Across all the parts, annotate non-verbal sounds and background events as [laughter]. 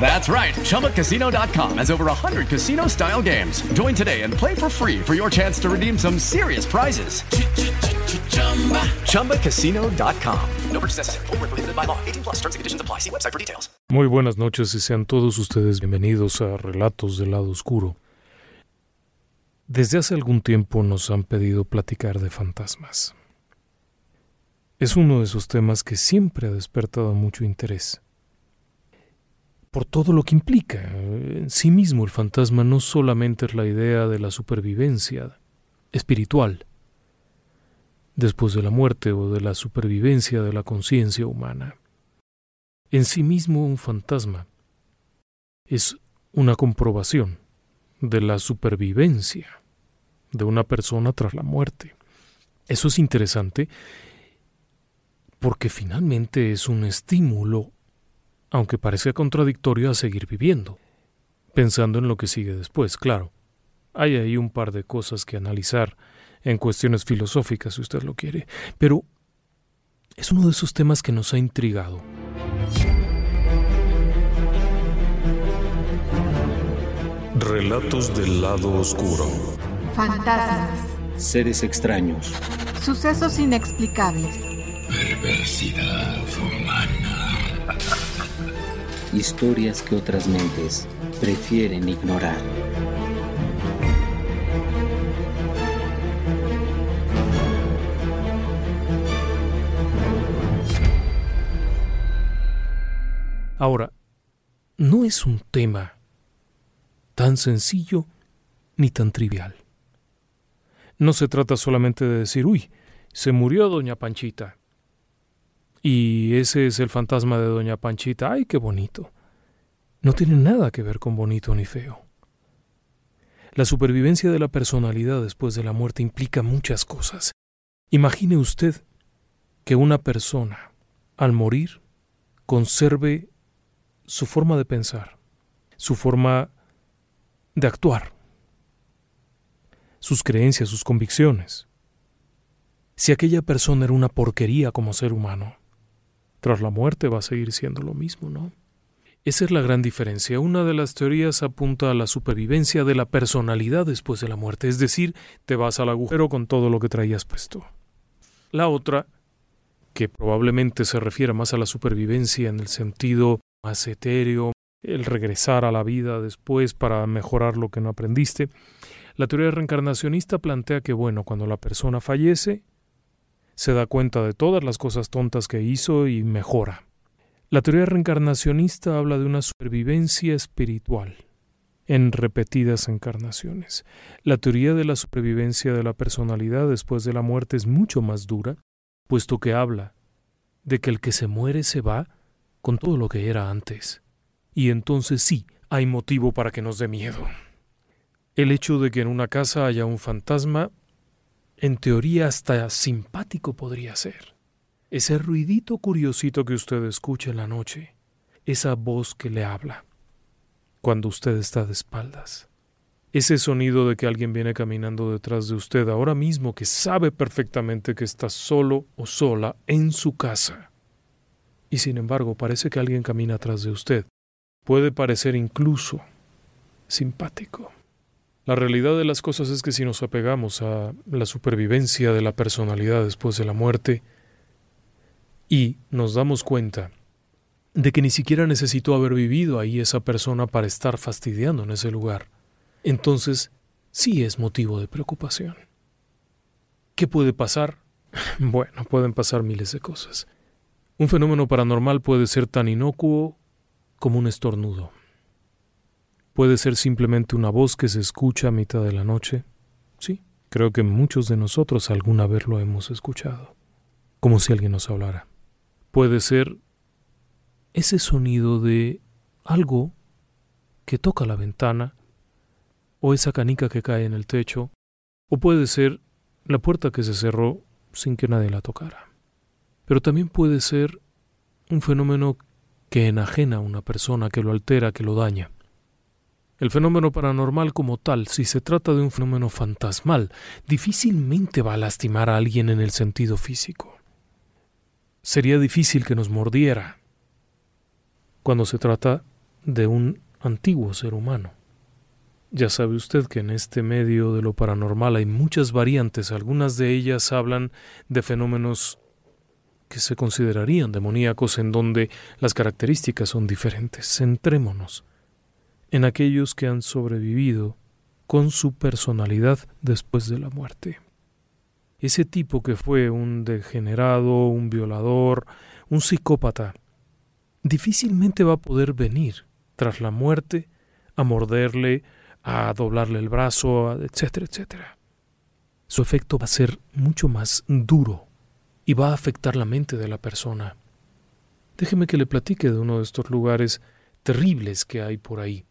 That's right. ChumbaCasino.com has over 100 casino style games. Join today and play for free for your chance to redeem some serious prizes. ChumbaCasino.com. No purchase necessary. Prohibited by law. 18 plus terms and conditions apply. See website for details. Muy buenas noches y sean todos ustedes bienvenidos a Relatos del Lado Oscuro. Desde hace algún tiempo nos han pedido platicar de fantasmas. Es uno de esos temas que siempre ha despertado mucho interés por todo lo que implica. En sí mismo el fantasma no solamente es la idea de la supervivencia espiritual después de la muerte o de la supervivencia de la conciencia humana. En sí mismo un fantasma es una comprobación de la supervivencia de una persona tras la muerte. Eso es interesante porque finalmente es un estímulo aunque parezca contradictorio a seguir viviendo, pensando en lo que sigue después, claro. Hay ahí un par de cosas que analizar en cuestiones filosóficas, si usted lo quiere, pero es uno de esos temas que nos ha intrigado. Relatos del lado oscuro. Fantasmas. Seres extraños. Sucesos inexplicables. Perversidad humana. Historias que otras mentes prefieren ignorar. Ahora, no es un tema tan sencillo ni tan trivial. No se trata solamente de decir, uy, se murió doña Panchita. Y ese es el fantasma de Doña Panchita. ¡Ay, qué bonito! No tiene nada que ver con bonito ni feo. La supervivencia de la personalidad después de la muerte implica muchas cosas. Imagine usted que una persona, al morir, conserve su forma de pensar, su forma de actuar, sus creencias, sus convicciones. Si aquella persona era una porquería como ser humano, tras la muerte va a seguir siendo lo mismo, ¿no? Esa es la gran diferencia. Una de las teorías apunta a la supervivencia de la personalidad después de la muerte, es decir, te vas al agujero con todo lo que traías puesto. La otra, que probablemente se refiere más a la supervivencia en el sentido más etéreo, el regresar a la vida después para mejorar lo que no aprendiste, la teoría reencarnacionista plantea que, bueno, cuando la persona fallece, se da cuenta de todas las cosas tontas que hizo y mejora. La teoría reencarnacionista habla de una supervivencia espiritual en repetidas encarnaciones. La teoría de la supervivencia de la personalidad después de la muerte es mucho más dura, puesto que habla de que el que se muere se va con todo lo que era antes. Y entonces sí, hay motivo para que nos dé miedo. El hecho de que en una casa haya un fantasma en teoría hasta simpático podría ser. Ese ruidito curiosito que usted escucha en la noche, esa voz que le habla cuando usted está de espaldas. Ese sonido de que alguien viene caminando detrás de usted ahora mismo que sabe perfectamente que está solo o sola en su casa. Y sin embargo parece que alguien camina atrás de usted. Puede parecer incluso simpático. La realidad de las cosas es que si nos apegamos a la supervivencia de la personalidad después de la muerte y nos damos cuenta de que ni siquiera necesitó haber vivido ahí esa persona para estar fastidiando en ese lugar, entonces sí es motivo de preocupación. ¿Qué puede pasar? [laughs] Bueno, pueden pasar miles de cosas. Un fenómeno paranormal puede ser tan inocuo como un estornudo. Puede ser simplemente una voz que se escucha a mitad de la noche. Sí, creo que muchos de nosotros alguna vez lo hemos escuchado, como si alguien nos hablara. Puede ser ese sonido de algo que toca la ventana, o esa canica que cae en el techo, o puede ser la puerta que se cerró sin que nadie la tocara. Pero también puede ser un fenómeno que enajena a una persona, que lo altera, que lo daña. El fenómeno paranormal como tal, si se trata de un fenómeno fantasmal, difícilmente va a lastimar a alguien en el sentido físico. Sería difícil que nos mordiera cuando se trata de un antiguo ser humano. Ya sabe usted que en este medio de lo paranormal hay muchas variantes, algunas de ellas hablan de fenómenos que se considerarían demoníacos en donde las características son diferentes. Centrémonos en aquellos que han sobrevivido con su personalidad después de la muerte. Ese tipo que fue un degenerado, un violador, un psicópata, difícilmente va a poder venir tras la muerte a morderle, a doblarle el brazo, etcétera, etcétera. Su efecto va a ser mucho más duro y va a afectar la mente de la persona. Déjeme que le platique de uno de estos lugares terribles que hay por ahí.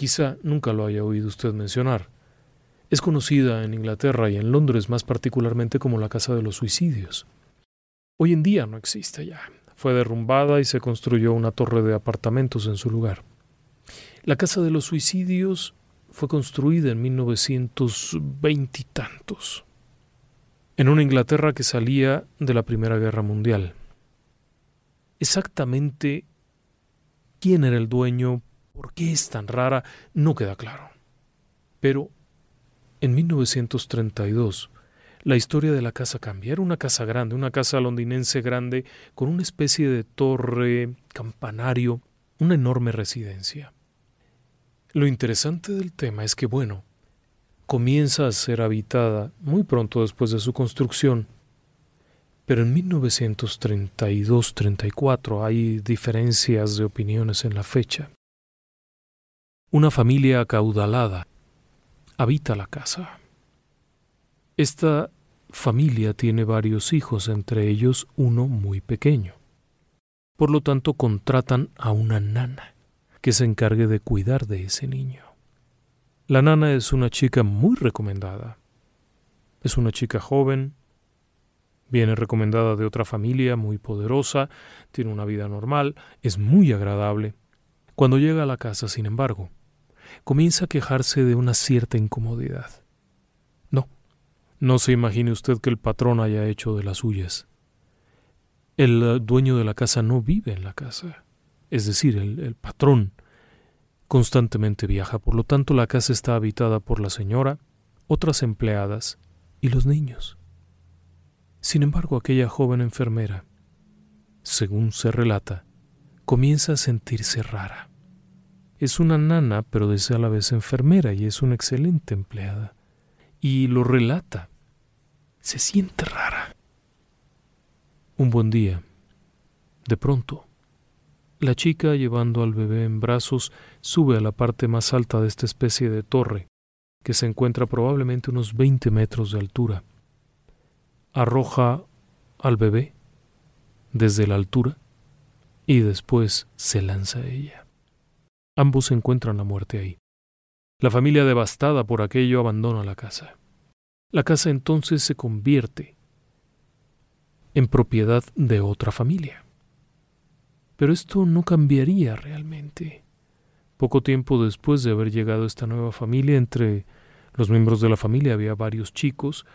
Quizá nunca lo haya oído usted mencionar. Es conocida en Inglaterra y en Londres más particularmente como la Casa de los Suicidios. Hoy en día no existe ya. Fue derrumbada y se construyó una torre de apartamentos en su lugar. La Casa de los Suicidios fue construida en 1920 y tantos, en una Inglaterra que salía de la Primera Guerra Mundial. Exactamente quién era el dueño, ¿Por qué es tan rara? No queda claro. Pero en 1932 la historia de la casa cambia. Era una casa grande, una casa londinense grande, con una especie de torre, campanario, una enorme residencia. Lo interesante del tema es que, bueno, comienza a ser habitada muy pronto después de su construcción, pero en 1932-34 hay diferencias de opiniones en la fecha. Una familia acaudalada habita la casa. Esta familia tiene varios hijos, entre ellos uno muy pequeño. Por lo tanto, contratan a una nana que se encargue de cuidar de ese niño. La nana es una chica muy recomendada. Es una chica joven, viene recomendada de otra familia muy poderosa, tiene una vida normal, es muy agradable. Cuando llega a la casa, sin embargo, comienza a quejarse de una cierta incomodidad. No, no se imagine usted que el patrón haya hecho de las suyas. El eh, dueño de la casa no vive en la casa, es decir, el, el patrón constantemente viaja, por lo tanto la casa está habitada por la señora, otras empleadas y los niños. Sin embargo, aquella joven enfermera, según se relata, comienza a sentirse rara. Es una nana, pero desea a la vez enfermera y es una excelente empleada. Y lo relata. Se siente rara. Un buen día. De pronto, la chica, llevando al bebé en brazos, sube a la parte más alta de esta especie de torre, que se encuentra probablemente unos 20 metros de altura. Arroja al bebé desde la altura y después se lanza a ella. Ambos encuentran la muerte ahí. La familia devastada por aquello abandona la casa. La casa entonces se convierte en propiedad de otra familia. Pero esto no cambiaría realmente. Poco tiempo después de haber llegado esta nueva familia, entre los miembros de la familia había varios chicos.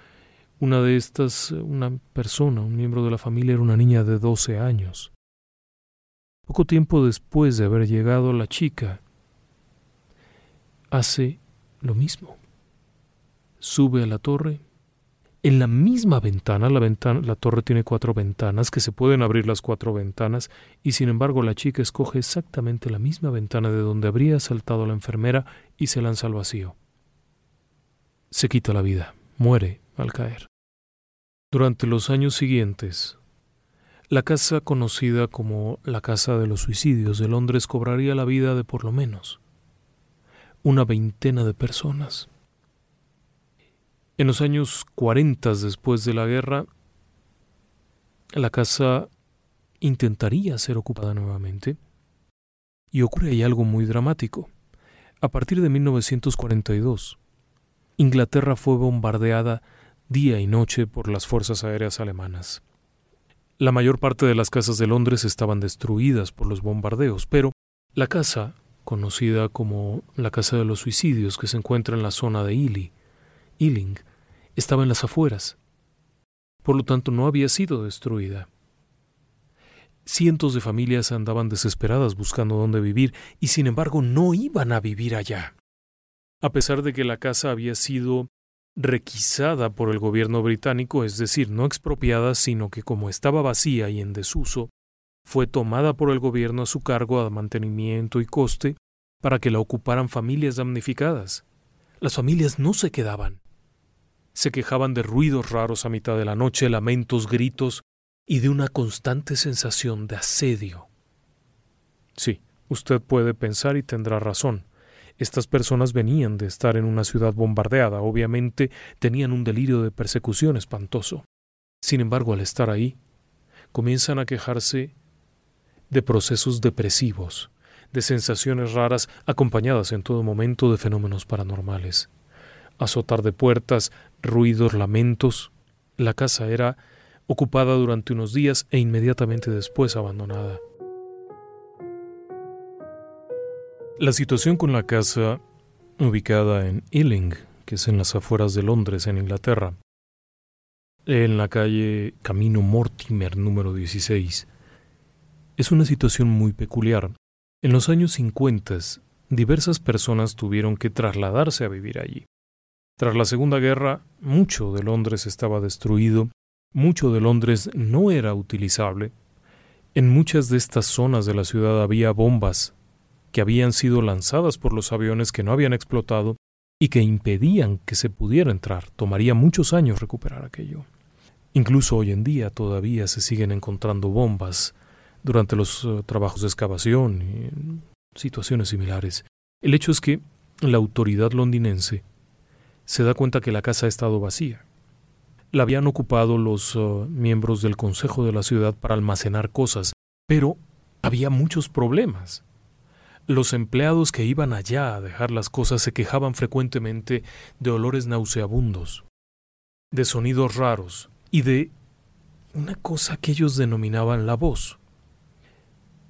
Una de estas, una persona, un miembro de la familia, era una niña de 12 años. Poco tiempo después de haber llegado la chica, hace lo mismo. Sube a la torre. En la misma ventana, la, ventana, la torre tiene cuatro ventanas, que se pueden abrir las cuatro ventanas, y sin embargo la chica escoge exactamente la misma ventana de donde habría saltado la enfermera y se lanza al vacío. Se quita la vida, muere al caer. Durante los años siguientes, La casa conocida como la Casa de los Suicidios de Londres cobraría la vida de por lo menos una veintena de personas. En los años 40 después de la guerra, la casa intentaría ser ocupada nuevamente y ocurre ahí algo muy dramático. A partir de 1942, Inglaterra fue bombardeada día y noche por las fuerzas aéreas alemanas. La mayor parte de las casas de Londres estaban destruidas por los bombardeos, pero la casa, conocida como la Casa de los Suicidios, que se encuentra en la zona de Ely, Ealing, estaba en las afueras. Por lo tanto, no había sido destruida. Cientos de familias andaban desesperadas buscando dónde vivir y sin embargo no iban a vivir allá. A pesar de que la casa había sido requisada por el gobierno británico, es decir, no expropiada, sino que como estaba vacía y en desuso, fue tomada por el gobierno a su cargo a mantenimiento y coste para que la ocuparan familias damnificadas. Las familias no se quedaban. Se quejaban de ruidos raros a mitad de la noche, lamentos, gritos y de una constante sensación de asedio. Sí, usted puede pensar y tendrá razón. Estas personas venían de estar en una ciudad bombardeada, obviamente tenían un delirio de persecución espantoso. Sin embargo, al estar ahí, comienzan a quejarse de procesos depresivos, de sensaciones raras acompañadas en todo momento de fenómenos paranormales. Azotar de puertas, ruidos, lamentos. La casa era ocupada durante unos días e inmediatamente después abandonada. La situación con la casa, ubicada en Ealing, que es en las afueras de Londres, en Inglaterra, en la calle Camino Mortimer número 16, es una situación muy peculiar. En los años 50, diversas personas tuvieron que trasladarse a vivir allí. Tras la Segunda Guerra, mucho de Londres estaba destruido, mucho de Londres no era utilizable. En muchas de estas zonas de la ciudad había bombas que habían sido lanzadas por los aviones que no habían explotado y que impedían que se pudiera entrar. Tomaría muchos años recuperar aquello. Incluso hoy en día todavía se siguen encontrando bombas durante los uh, trabajos de excavación y situaciones similares. El hecho es que la autoridad londinense se da cuenta que la casa ha estado vacía. La habían ocupado los uh, miembros del Consejo de la ciudad para almacenar cosas, pero había muchos problemas. Los empleados que iban allá a dejar las cosas se quejaban frecuentemente de olores nauseabundos, de sonidos raros y de una cosa que ellos denominaban la voz.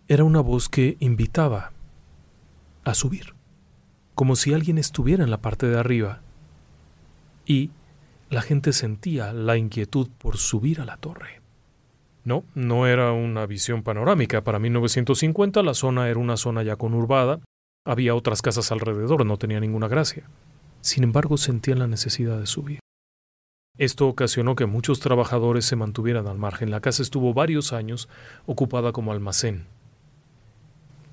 Era una voz que invitaba a subir, como si alguien estuviera en la parte de arriba, y la gente sentía la inquietud por subir a la torre. No, no era una visión panorámica. Para 1950 la zona era una zona ya conurbada, había otras casas alrededor, no tenía ninguna gracia. Sin embargo, sentían la necesidad de subir. Esto ocasionó que muchos trabajadores se mantuvieran al margen. La casa estuvo varios años ocupada como almacén.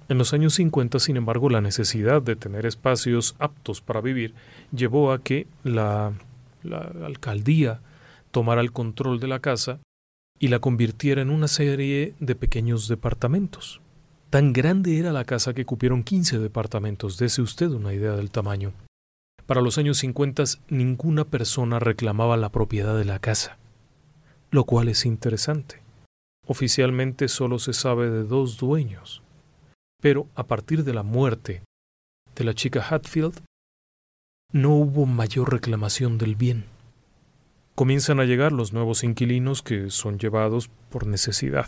En los años 50, sin embargo, la necesidad de tener espacios aptos para vivir llevó a que la, la alcaldía tomara el control de la casa y la convirtiera en una serie de pequeños departamentos. Tan grande era la casa que cupieron 15 departamentos, dese usted una idea del tamaño. Para los años 50 ninguna persona reclamaba la propiedad de la casa, lo cual es interesante. Oficialmente solo se sabe de dos dueños, pero a partir de la muerte de la chica Hatfield, no hubo mayor reclamación del bien comienzan a llegar los nuevos inquilinos que son llevados por necesidad,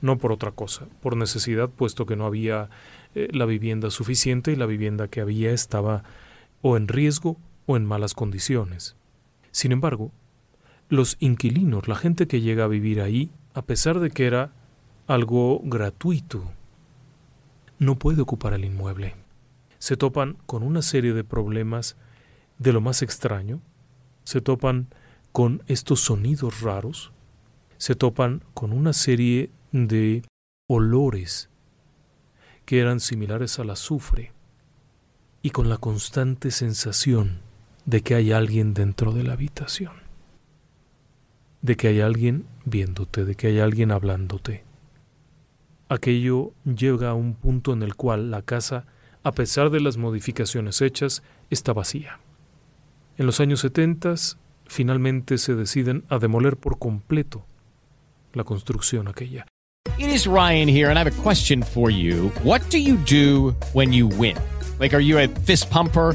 no por otra cosa, por necesidad puesto que no había eh, la vivienda suficiente y la vivienda que había estaba o en riesgo o en malas condiciones. Sin embargo, los inquilinos, la gente que llega a vivir ahí, a pesar de que era algo gratuito, no puede ocupar el inmueble. Se topan con una serie de problemas de lo más extraño, se topan con estos sonidos raros, se topan con una serie de olores que eran similares al azufre y con la constante sensación de que hay alguien dentro de la habitación. de que hay alguien viéndote, de que hay alguien hablándote. Aquello llega a un punto en el cual la casa, a pesar de las modificaciones hechas, está vacía. En los años 70 finalmente se deciden a demoler por completo la construcción aquella. It is Ryan here, and I have a question for you. What do you do when you win? Like, are you a fist pumper?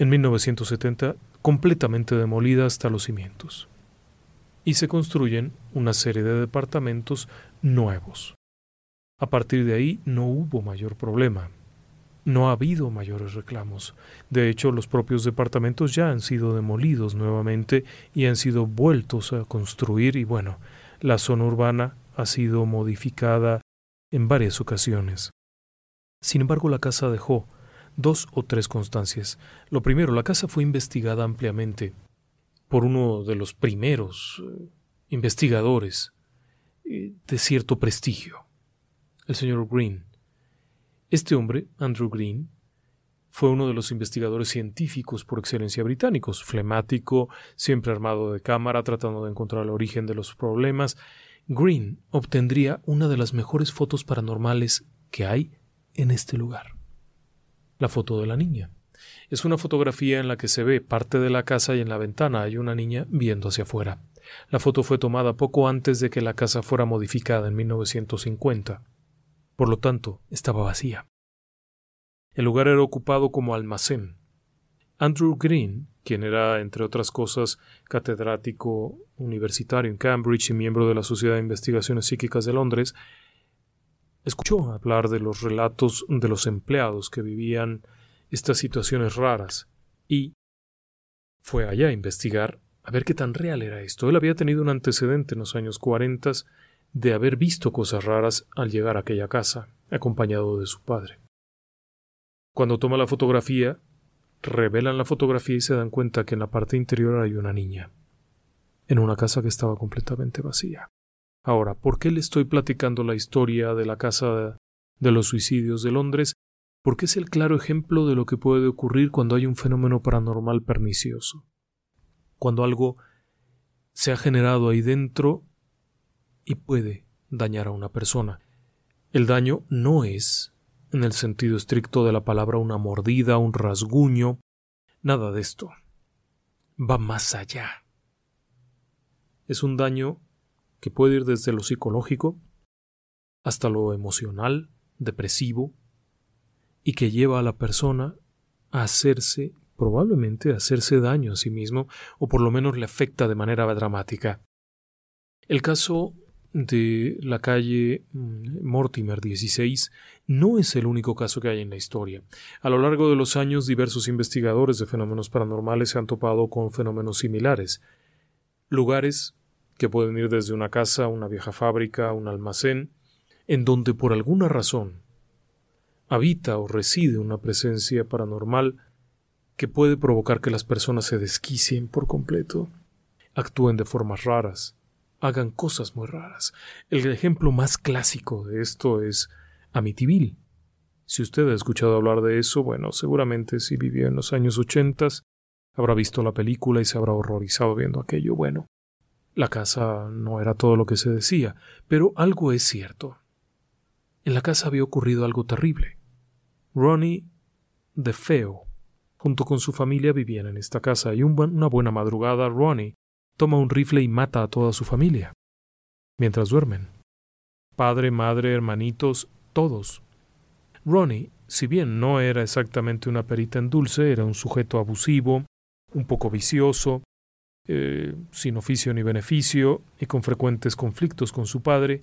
en 1970 completamente demolida hasta los cimientos. Y se construyen una serie de departamentos nuevos. A partir de ahí no hubo mayor problema. No ha habido mayores reclamos. De hecho, los propios departamentos ya han sido demolidos nuevamente y han sido vueltos a construir y bueno, la zona urbana ha sido modificada en varias ocasiones. Sin embargo, la casa dejó dos o tres constancias. Lo primero, la casa fue investigada ampliamente por uno de los primeros eh, investigadores eh, de cierto prestigio, el señor Green. Este hombre, Andrew Green, fue uno de los investigadores científicos por excelencia británicos, flemático, siempre armado de cámara, tratando de encontrar el origen de los problemas. Green obtendría una de las mejores fotos paranormales que hay en este lugar la foto de la niña. Es una fotografía en la que se ve parte de la casa y en la ventana hay una niña viendo hacia afuera. La foto fue tomada poco antes de que la casa fuera modificada en 1950. Por lo tanto, estaba vacía. El lugar era ocupado como almacén. Andrew Green, quien era, entre otras cosas, catedrático universitario en Cambridge y miembro de la Sociedad de Investigaciones Psíquicas de Londres, escuchó hablar de los relatos de los empleados que vivían estas situaciones raras y fue allá a investigar a ver qué tan real era esto. Él había tenido un antecedente en los años cuarentas de haber visto cosas raras al llegar a aquella casa, acompañado de su padre. Cuando toma la fotografía, revelan la fotografía y se dan cuenta que en la parte interior hay una niña, en una casa que estaba completamente vacía. Ahora, ¿por qué le estoy platicando la historia de la Casa de los Suicidios de Londres? Porque es el claro ejemplo de lo que puede ocurrir cuando hay un fenómeno paranormal pernicioso. Cuando algo se ha generado ahí dentro y puede dañar a una persona. El daño no es, en el sentido estricto de la palabra, una mordida, un rasguño, nada de esto. Va más allá. Es un daño que puede ir desde lo psicológico hasta lo emocional, depresivo, y que lleva a la persona a hacerse, probablemente a hacerse daño a sí mismo, o por lo menos le afecta de manera dramática. El caso de la calle mm, Mortimer 16 no es el único caso que hay en la historia. A lo largo de los años, diversos investigadores de fenómenos paranormales se han topado con fenómenos similares. Lugares que pueden ir desde una casa, una vieja fábrica, un almacén, en donde por alguna razón habita o reside una presencia paranormal que puede provocar que las personas se desquicien por completo, actúen de formas raras, hagan cosas muy raras. El ejemplo más clásico de esto es Amityville. Si usted ha escuchado hablar de eso, bueno, seguramente si vivió en los años ochentas, habrá visto la película y se habrá horrorizado viendo aquello. Bueno, la casa no era todo lo que se decía, pero algo es cierto. En la casa había ocurrido algo terrible. Ronnie de Feo, junto con su familia, vivían en esta casa y una buena madrugada Ronnie toma un rifle y mata a toda su familia, mientras duermen. Padre, madre, hermanitos, todos. Ronnie, si bien no era exactamente una perita en dulce, era un sujeto abusivo, un poco vicioso, eh, sin oficio ni beneficio y con frecuentes conflictos con su padre,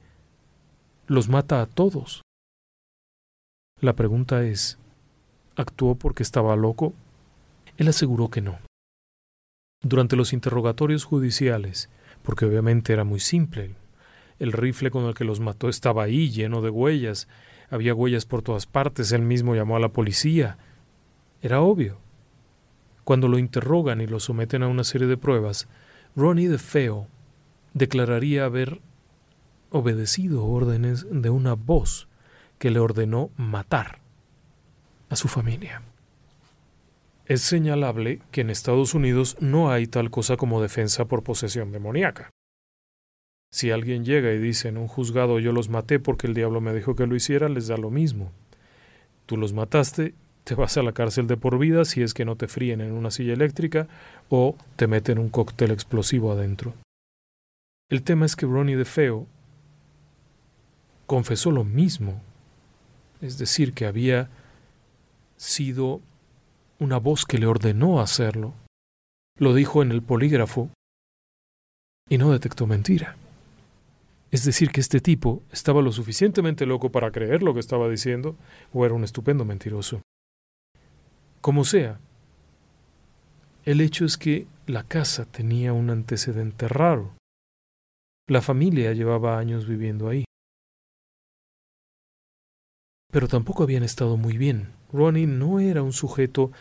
los mata a todos. La pregunta es, ¿actuó porque estaba loco? Él aseguró que no. Durante los interrogatorios judiciales, porque obviamente era muy simple, El rifle con el que los mató estaba ahí, lleno de huellas. Había huellas por todas partes. Él mismo llamó a la policía. Era obvio. Cuando lo interrogan y lo someten a una serie de pruebas, Ronnie DeFeo declararía haber obedecido órdenes de una voz que le ordenó matar a su familia. Es señalable que en Estados Unidos no hay tal cosa como defensa por posesión demoníaca. Si alguien llega y dice en un juzgado yo los maté porque el diablo me dijo que lo hiciera, les da lo mismo. Tú los mataste, te vas a la cárcel de por vida si es que no te fríen en una silla eléctrica o te meten un cóctel explosivo adentro. El tema es que Ronnie DeFeo confesó lo mismo, es decir, que había sido una voz que le ordenó hacerlo. Lo dijo en el polígrafo y no detectó mentira. Es decir, que este tipo estaba lo suficientemente loco para creer lo que estaba diciendo o era un estupendo mentiroso. Como sea, el hecho es que la casa tenía un antecedente raro. La familia llevaba años viviendo ahí. Pero tampoco habían estado muy bien. Ronnie no era un sujeto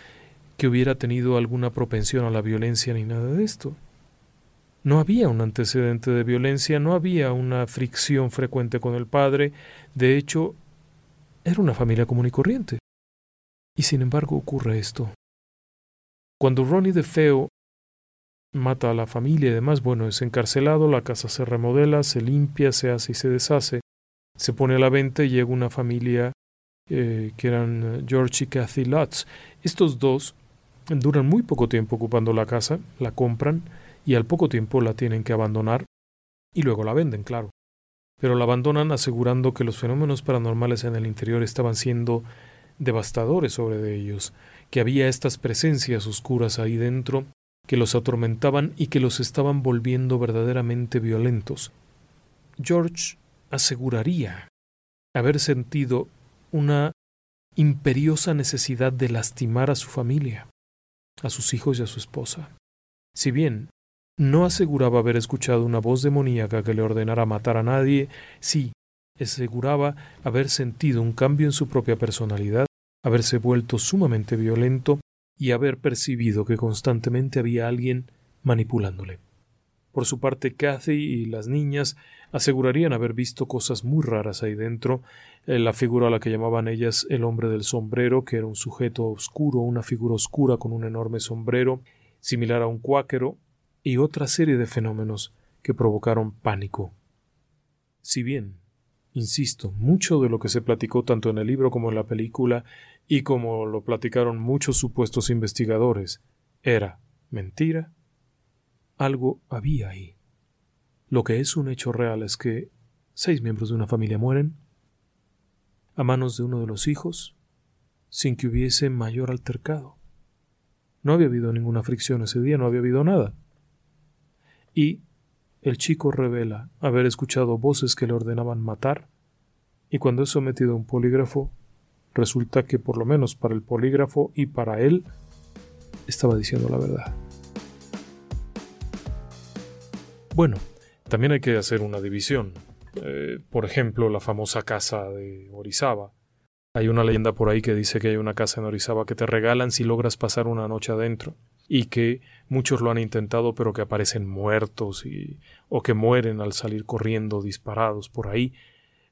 que hubiera tenido alguna propensión a la violencia ni nada de esto. No había un antecedente de violencia, no había una fricción frecuente con el padre, de hecho, era una familia común y corriente. Y sin embargo ocurre esto. Cuando Ronnie DeFeo mata a la familia y demás, bueno, es encarcelado, la casa se remodela, se limpia, se hace y se deshace, se pone a la venta y llega una familia eh, que eran George y Kathy Lutz. Estos dos duran muy poco tiempo ocupando la casa, la compran, y al poco tiempo la tienen que abandonar y luego la venden, claro. Pero la abandonan asegurando que los fenómenos paranormales en el interior estaban siendo devastadores sobre ellos, que había estas presencias oscuras ahí dentro que los atormentaban y que los estaban volviendo verdaderamente violentos. George aseguraría haber sentido una imperiosa necesidad de lastimar a su familia, a sus hijos y a su esposa. Si bien no aseguraba haber escuchado una voz demoníaca que le ordenara matar a nadie, sí, aseguraba haber sentido un cambio en su propia personalidad, haberse vuelto sumamente violento y haber percibido que constantemente había alguien manipulándole. Por su parte, Kathy y las niñas asegurarían haber visto cosas muy raras ahí dentro, eh, la figura a la que llamaban ellas el hombre del sombrero, que era un sujeto oscuro, una figura oscura con un enorme sombrero, similar a un cuáquero, y otra serie de fenómenos que provocaron pánico. Si bien, insisto, mucho de lo que se platicó tanto en el libro como en la película, y como lo platicaron muchos supuestos investigadores, era mentira, algo había ahí. Lo que es un hecho real es que seis miembros de una familia mueren a manos de uno de los hijos sin que hubiese mayor altercado. No había habido ninguna fricción ese día, no había habido nada y el chico revela haber escuchado voces que le ordenaban matar, y cuando es sometido a un polígrafo, resulta que por lo menos para el polígrafo y para él estaba diciendo la verdad. Bueno, también hay que hacer una división. Eh, por ejemplo, la famosa casa de Orizaba. Hay una leyenda por ahí que dice que hay una casa en Orizaba que te regalan si logras pasar una noche adentro y que muchos lo han intentado pero que aparecen muertos y, o que mueren al salir corriendo disparados por ahí.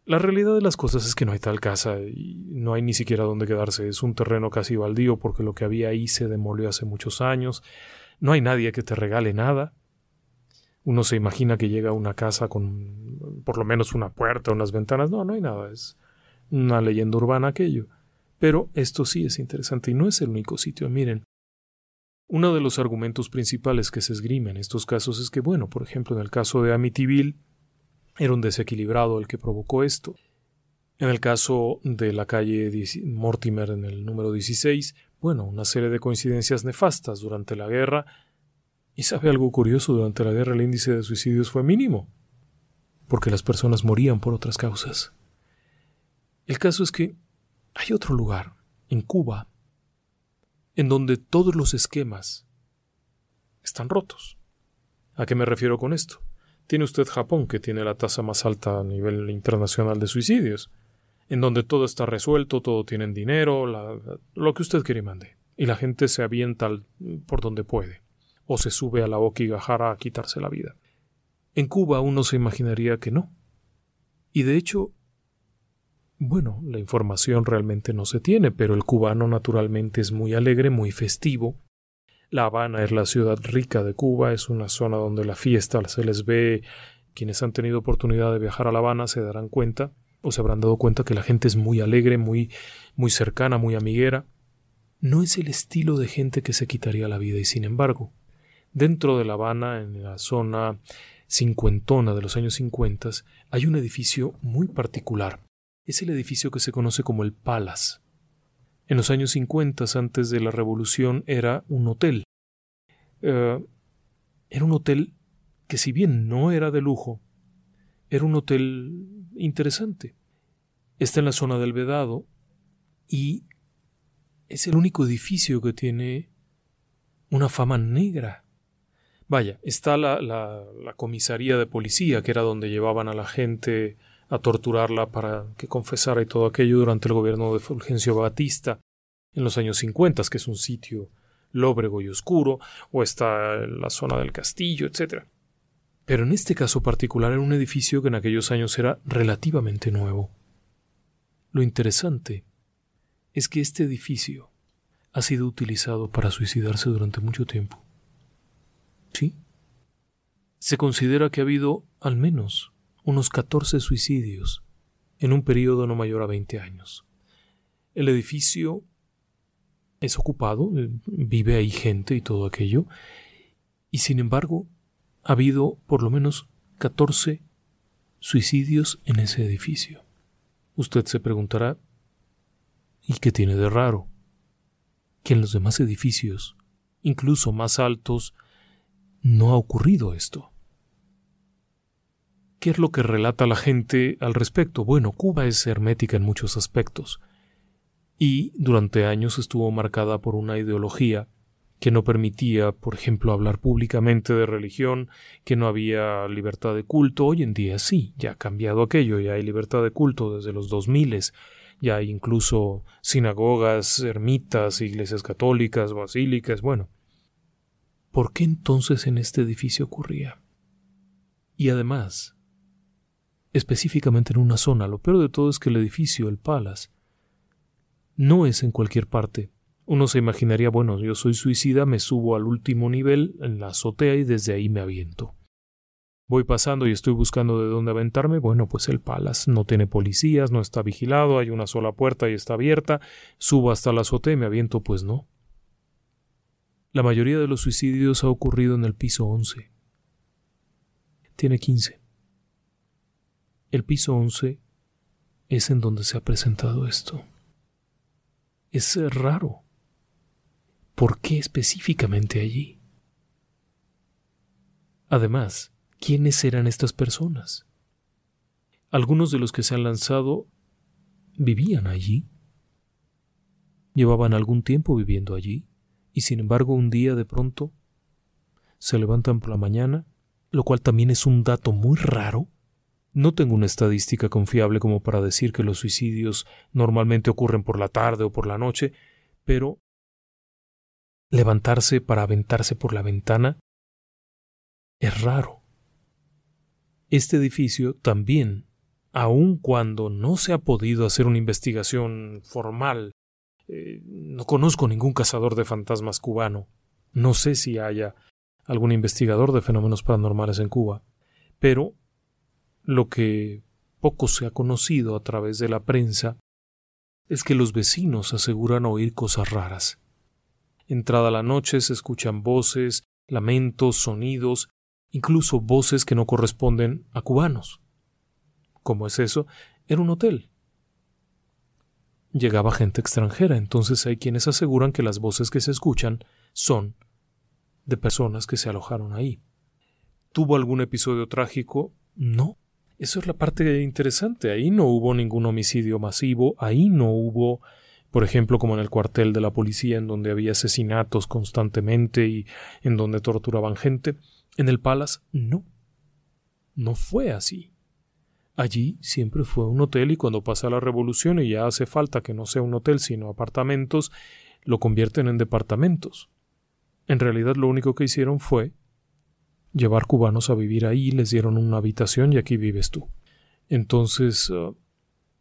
La realidad de las cosas es que no hay tal casa y no hay ni siquiera dónde quedarse. Es un terreno casi baldío porque lo que había ahí se demolió hace muchos años. No hay nadie que te regale nada. Uno se imagina que llega a una casa con por lo menos una puerta, unas ventanas. No, no hay nada. Es una leyenda urbana aquello. Pero esto sí es interesante y no es el único sitio. Miren, uno de los argumentos principales que se esgrime en estos casos es que, bueno, por ejemplo, en el caso de Amityville, era un desequilibrado el que provocó esto. En el caso de la calle Mortimer en el número 16, bueno, una serie de coincidencias nefastas durante la guerra. Y sabe algo curioso, durante la guerra el índice de suicidios fue mínimo, porque las personas morían por otras causas. El caso es que hay otro lugar, en Cuba, en donde todos los esquemas están rotos. ¿A qué me refiero con esto? Tiene usted Japón, que tiene la tasa más alta a nivel internacional de suicidios, en donde todo está resuelto, todo tienen dinero, la- lo que usted quiere y mande, y la gente se avienta al- por donde puede, o se sube a la Okigahara a quitarse la vida. En Cuba uno se imaginaría que no. Y de hecho, bueno, la información realmente no se tiene, pero el cubano naturalmente es muy alegre, muy festivo. La Habana es la ciudad rica de Cuba, es una zona donde la fiesta se les ve. Quienes han tenido oportunidad de viajar a La Habana se darán cuenta, o se habrán dado cuenta que la gente es muy alegre, muy, muy cercana, muy amiguera. No es el estilo de gente que se quitaría la vida, y sin embargo, dentro de La Habana, en la zona cincuentona de los años cincuentas, hay un edificio muy particular. Es el edificio que se conoce como el Palace. En los años 50, antes de la revolución, era un hotel. Eh, era un hotel que si bien no era de lujo, era un hotel interesante. Está en la zona del Vedado y es el único edificio que tiene una fama negra. Vaya, está la, la, la comisaría de policía, que era donde llevaban a la gente a torturarla para que confesara y todo aquello durante el gobierno de Fulgencio Batista en los años 50, que es un sitio lóbrego y oscuro, o está la zona del castillo, etc. Pero en este caso particular era un edificio que en aquellos años era relativamente nuevo. Lo interesante es que este edificio ha sido utilizado para suicidarse durante mucho tiempo. ¿Sí? Se considera que ha habido al menos unos 14 suicidios en un periodo no mayor a 20 años. El edificio es ocupado, eh, vive ahí gente y todo aquello, y sin embargo ha habido por lo menos 14 suicidios en ese edificio. Usted se preguntará, ¿y qué tiene de raro? Que en los demás edificios, incluso más altos, no ha ocurrido esto. ¿Qué es lo que relata la gente al respecto? Bueno, Cuba es hermética en muchos aspectos y durante años estuvo marcada por una ideología que no permitía, por ejemplo, hablar públicamente de religión, que no había libertad de culto. Hoy en día sí, ya ha cambiado aquello, ya hay libertad de culto desde los 2000, ya hay incluso sinagogas, ermitas, iglesias católicas, basílicas, bueno. ¿Por qué entonces en este edificio ocurría? Y además, específicamente en una zona, lo peor de todo es que el edificio, el Palace, no es en cualquier parte. Uno se imaginaría, bueno, yo soy suicida, me subo al último nivel, en la azotea, y desde ahí me aviento. Voy pasando y estoy buscando de dónde aventarme. Bueno, pues el Palace no tiene policías, no está vigilado, hay una sola puerta y está abierta. Subo hasta la azotea y me aviento, pues no. La mayoría de los suicidios ha ocurrido en el piso 11. Tiene 15. El piso 11 es en donde se ha presentado esto. Es raro. ¿Por qué específicamente allí? Además, ¿quiénes eran estas personas? Algunos de los que se han lanzado vivían allí. Llevaban algún tiempo viviendo allí, y sin embargo un día de pronto se levantan por la mañana, lo cual también es un dato muy raro. No tengo una estadística confiable como para decir que los suicidios normalmente ocurren por la tarde o por la noche, pero levantarse para aventarse por la ventana es raro. Este edificio también, aun cuando no se ha podido hacer una investigación formal, eh, no conozco ningún cazador de fantasmas cubano, no sé si haya algún investigador de fenómenos paranormales en Cuba, pero lo que poco se ha conocido a través de la prensa es que los vecinos aseguran oír cosas raras. Entrada la noche se escuchan voces, lamentos, sonidos, incluso voces que no corresponden a cubanos. ¿Cómo es eso? Era un hotel. Llegaba gente extranjera, entonces hay quienes aseguran que las voces que se escuchan son de personas que se alojaron ahí. ¿Tuvo algún episodio trágico? No. Eso es la parte interesante. Ahí no hubo ningún homicidio masivo, ahí no hubo, por ejemplo, como en el cuartel de la policía, en donde había asesinatos constantemente y en donde torturaban gente. En el Palace, no. no fue así. Allí siempre fue un hotel y cuando pasa la revolución y ya hace falta que no sea un hotel sino apartamentos, lo convierten en departamentos. En realidad lo único que hicieron fue llevar cubanos a vivir ahí, les dieron una habitación y aquí vives tú. Entonces, uh,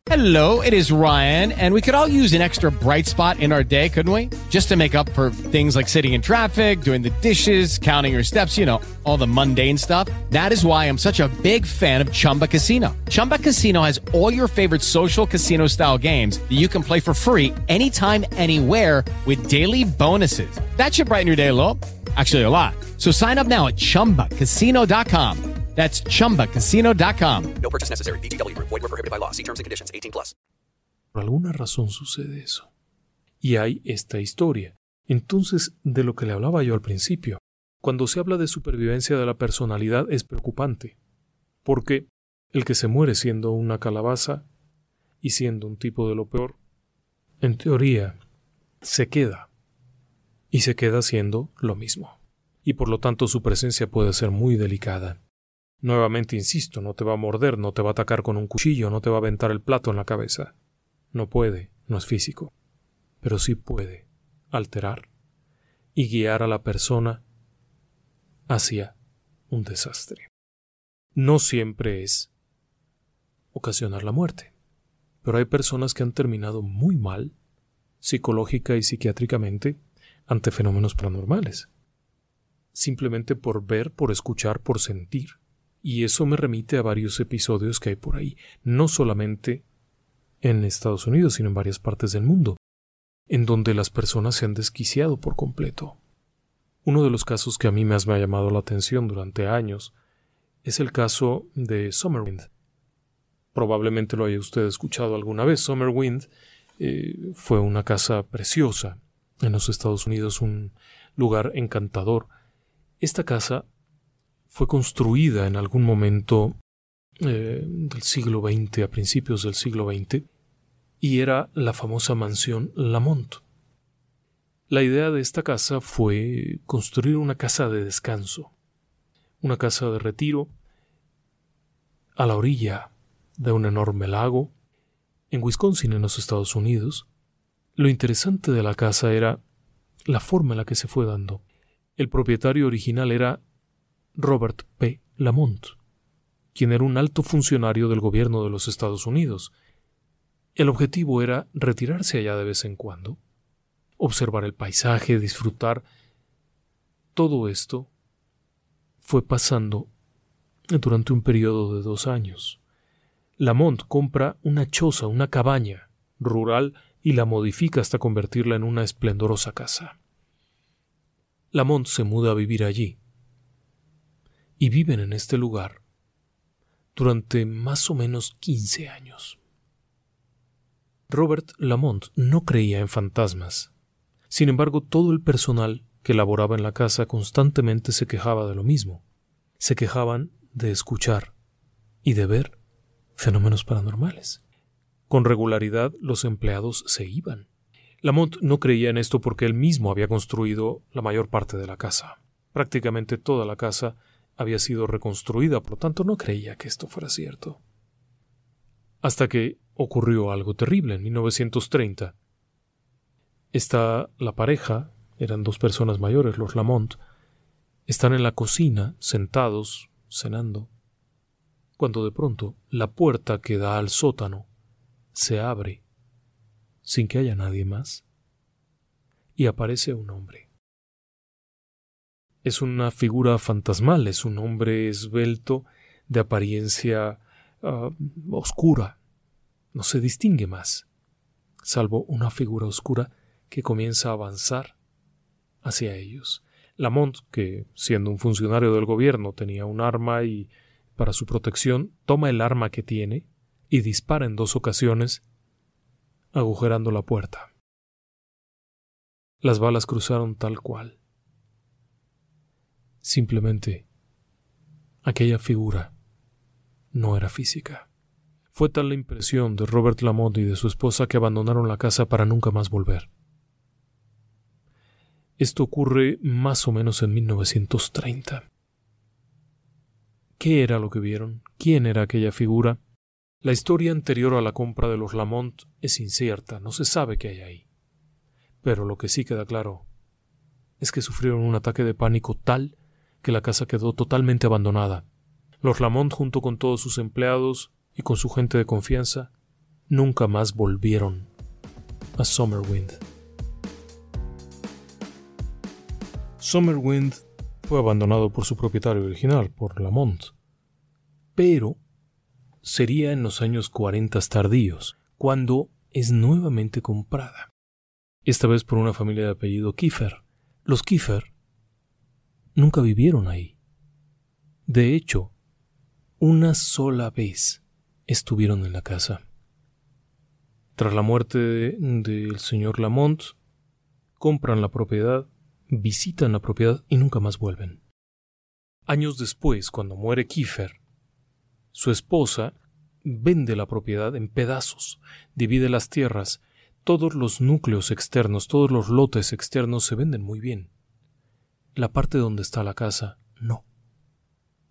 Hello, it is Ryan, and we could all use an extra bright spot in our day, couldn't we? Just to make up for things like sitting in traffic, doing the dishes, counting your steps, you know, all the mundane stuff. That is why I'm such a big fan of Chumba Casino. Chumba Casino has all your favorite social casino style games that you can play for free anytime, anywhere with daily bonuses. That should brighten your day a. Actually, a lot. So sign up now at chumbacasino.com. That's chumbacasino.com. No purchase necessary. VGW Group. Void were prohibited by law. See terms and conditions. 18 plus. por alguna razón sucede eso. Y hay esta historia. Entonces, de lo que le hablaba yo al principio, cuando se habla de supervivencia de la personalidad es preocupante, porque el que se muere siendo una calabaza y siendo un tipo de lo peor, en teoría, se queda, y se queda siendo lo mismo, y por lo tanto su presencia puede ser muy delicada. Nuevamente insisto, no te va a morder, no te va a atacar con un cuchillo, no te va a aventar el plato en la cabeza. No puede, no es físico, pero sí puede alterar y guiar a la persona hacia un desastre. No siempre es ocasionar la muerte, pero hay personas que han terminado muy mal, psicológica y psiquiátricamente, ante fenómenos paranormales. Simplemente por ver, por escuchar, por sentir. Y eso me remite a varios episodios que hay por ahí, no solamente en Estados Unidos, sino en varias partes del mundo, en donde las personas se han desquiciado por completo. Uno de los casos que a mí más me ha llamado la atención durante años es el caso de Summerwind. Probablemente lo haya usted escuchado alguna vez. Summerwind eh, fue una casa preciosa en los Estados Unidos, un lugar encantador. Esta casa fue construida en algún momento eh, del siglo XX, a principios del siglo XX, y era la famosa mansión Lamont. La idea de esta casa fue construir una casa de descanso, una casa de retiro a la orilla de un enorme lago, en Wisconsin, en los Estados Unidos. Lo interesante de la casa era la forma en la que se fue dando. El propietario original era Robert P. Lamont, quien era un alto funcionario del gobierno de los Estados Unidos. El objetivo era retirarse allá de vez en cuando, observar el paisaje, disfrutar. Todo esto fue pasando durante un periodo de dos años. Lamont compra una choza, una cabaña rural y la modifica hasta convertirla en una esplendorosa casa. Lamont se muda a vivir allí y viven en este lugar durante más o menos 15 años. Robert Lamont no creía en fantasmas. Sin embargo, todo el personal que laboraba en la casa constantemente se quejaba de lo mismo. Se quejaban de escuchar y de ver fenómenos paranormales. Con regularidad los empleados se iban. Lamont no creía en esto porque él mismo había construido la mayor parte de la casa. Prácticamente toda la casa había sido reconstruida, por lo tanto no creía que esto fuera cierto. Hasta que ocurrió algo terrible en 1930. Está la pareja, eran dos personas mayores, los Lamont, están en la cocina, sentados, cenando, cuando de pronto la puerta que da al sótano se abre sin que haya nadie más y aparece un hombre. Es una figura fantasmal, es un hombre esbelto, de apariencia uh, oscura. No se distingue más, salvo una figura oscura que comienza a avanzar hacia ellos. Lamont, que siendo un funcionario del gobierno tenía un arma y para su protección toma el arma que tiene y dispara en dos ocasiones, agujerando la puerta. Las balas cruzaron tal cual. Simplemente aquella figura no era física. Fue tal la impresión de Robert Lamont y de su esposa que abandonaron la casa para nunca más volver. Esto ocurre más o menos en 1930. ¿Qué era lo que vieron? ¿Quién era aquella figura? La historia anterior a la compra de los Lamont es incierta, no se sabe qué hay ahí. Pero lo que sí queda claro es que sufrieron un ataque de pánico tal que la casa quedó totalmente abandonada. Los Lamont, junto con todos sus empleados y con su gente de confianza, nunca más volvieron a Summerwind. Summerwind fue abandonado por su propietario original, por Lamont, pero sería en los años 40 tardíos, cuando es nuevamente comprada, esta vez por una familia de apellido Kiefer. Los Kiefer nunca vivieron ahí. De hecho, una sola vez estuvieron en la casa. Tras la muerte del señor Lamont, compran la propiedad, visitan la propiedad y nunca más vuelven. Años después, cuando muere Kiefer, su esposa vende la propiedad en pedazos, divide las tierras, todos los núcleos externos, todos los lotes externos se venden muy bien la parte donde está la casa no.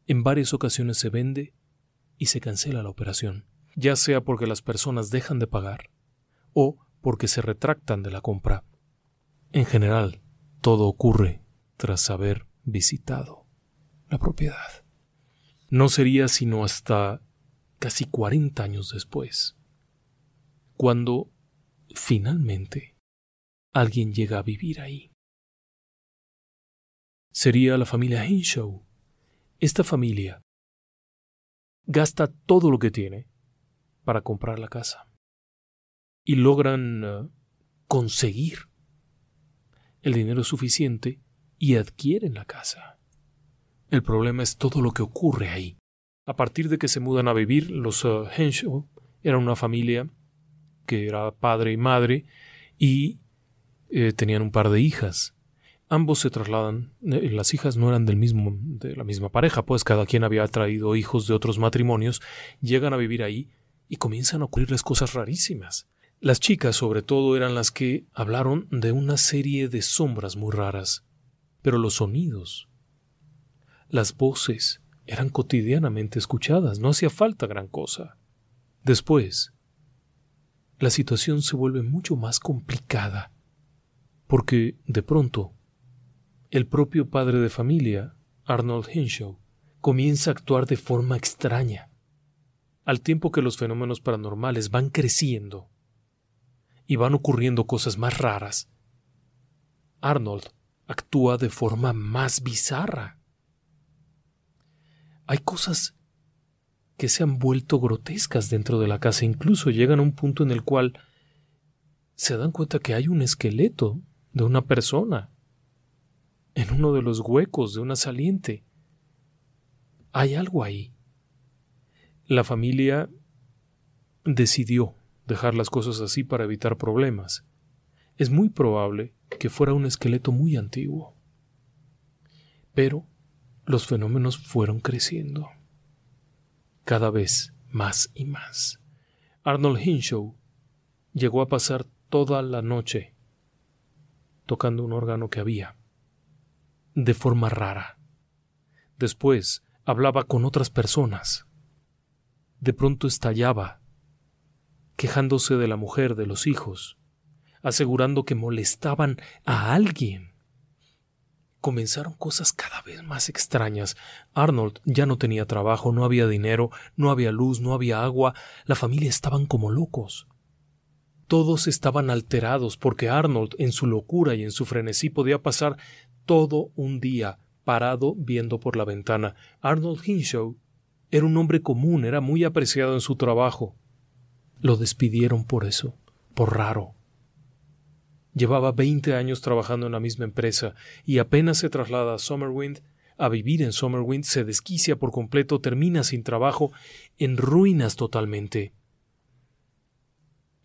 En varias ocasiones se vende y se cancela la operación, ya sea porque las personas dejan de pagar o porque se retractan de la compra. En general, todo ocurre tras haber visitado la propiedad. No sería sino hasta casi 40 años después, cuando finalmente alguien llega a vivir ahí sería la familia Hinshaw. Esta familia gasta todo lo que tiene para comprar la casa y logran eh, conseguir el dinero suficiente y adquieren la casa. El problema es todo lo que ocurre ahí. A partir de que se mudan a vivir, los uh, Henshaw eran una familia que era padre y madre y eh, tenían un par de hijas. Ambos se trasladan. Eh, las hijas no eran del mismo, de la misma pareja, pues cada quien había traído hijos de otros matrimonios. Llegan a vivir ahí y comienzan a ocurrirles cosas rarísimas. Las chicas, sobre todo, eran las que hablaron de una serie de sombras muy raras. Pero los sonidos, las voces, eran cotidianamente escuchadas, no hacía falta gran cosa. Después, la situación se vuelve mucho más complicada, porque de pronto el propio padre de familia, Arnold Henshaw, comienza a actuar de forma extraña. Al tiempo que los fenómenos paranormales van creciendo y van ocurriendo cosas más raras, Arnold actúa de forma más bizarra. Hay cosas que se han vuelto grotescas dentro de la casa, incluso llegan a un punto en el cual se dan cuenta que hay un esqueleto de una persona en uno de los huecos de una saliente. Hay algo ahí. La familia decidió dejar las cosas así para evitar problemas. Es muy probable que fuera un esqueleto muy antiguo. Pero los fenómenos fueron creciendo. Cada vez más y más. Arnold Hinshaw llegó a pasar toda la noche tocando un órgano que había de forma rara. Después hablaba con otras personas. De pronto estallaba, quejándose de la mujer, de los hijos, asegurando que molestaban a alguien. Comenzaron cosas cada vez más extrañas. Arnold ya no tenía trabajo, no había dinero, no había luz, no había agua, la familia estaban como locos. Todos estaban alterados porque Arnold, en su locura y en su frenesí, podía pasar todo un día parado viendo por la ventana. Arnold Hinshaw era un hombre común, era muy apreciado en su trabajo. Lo despidieron por eso, por raro. Llevaba veinte años trabajando en la misma empresa y apenas se traslada a Summerwind, a vivir en Summerwind, se desquicia por completo, termina sin trabajo, en ruinas totalmente.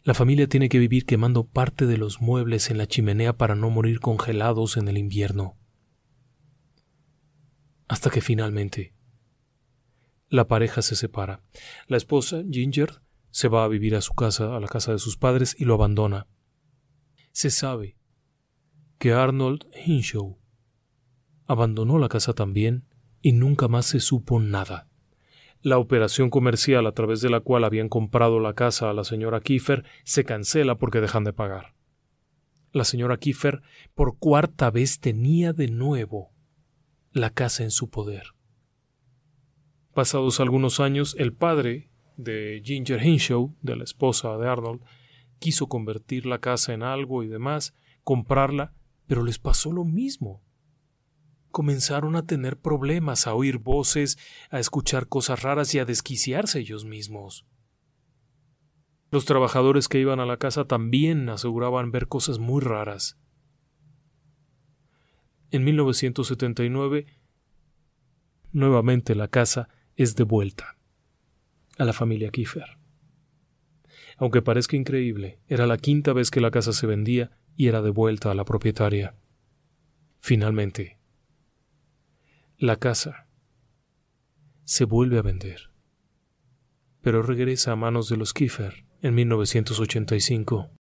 La familia tiene que vivir quemando parte de los muebles en la chimenea para no morir congelados en el invierno. Hasta que finalmente la pareja se separa. La esposa, Ginger, se va a vivir a su casa, a la casa de sus padres, y lo abandona. Se sabe que Arnold Hinshaw abandonó la casa también y nunca más se supo nada La operación comercial a través de la cual habían comprado la casa a la señora Kiefer se cancela porque dejan de pagar. La señora Kiefer por cuarta vez tenía de nuevo la casa en su poder. Pasados algunos años, el padre de Ginger Hinshaw, de la esposa de Arnold, quiso convertir la casa en algo y demás, comprarla, pero les pasó lo mismo. Comenzaron a tener problemas, a oír voces, a escuchar cosas raras y a desquiciarse ellos mismos. Los trabajadores que iban a la casa también aseguraban ver cosas muy raras. En 1979, nuevamente la casa es devuelta a la familia Kiefer. Aunque parezca increíble, era la quinta vez que la casa se vendía y era devuelta a la propietaria. Finalmente, la casa se vuelve a vender, pero regresa a manos de los Kiefer en 1985.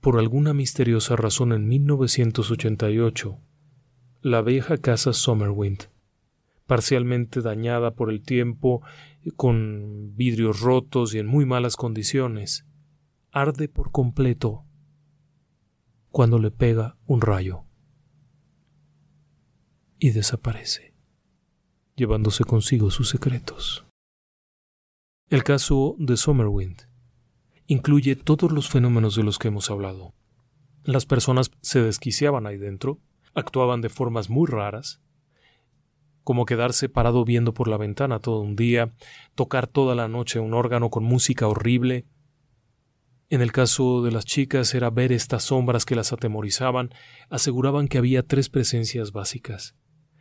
Por alguna misteriosa razón en 1988, la vieja casa Summerwind, parcialmente dañada por el tiempo con vidrios rotos y en muy malas condiciones, arde por completo cuando le pega un rayo y desaparece, llevándose consigo sus secretos. El caso de Summerwind incluye todos los fenómenos de los que hemos hablado. Las personas se desquiciaban ahí dentro, actuaban de formas muy raras, como quedarse parado viendo por la ventana todo un día, tocar toda la noche un órgano con música horrible. En el caso de las chicas era ver estas sombras que las atemorizaban, aseguraban que había tres presencias básicas.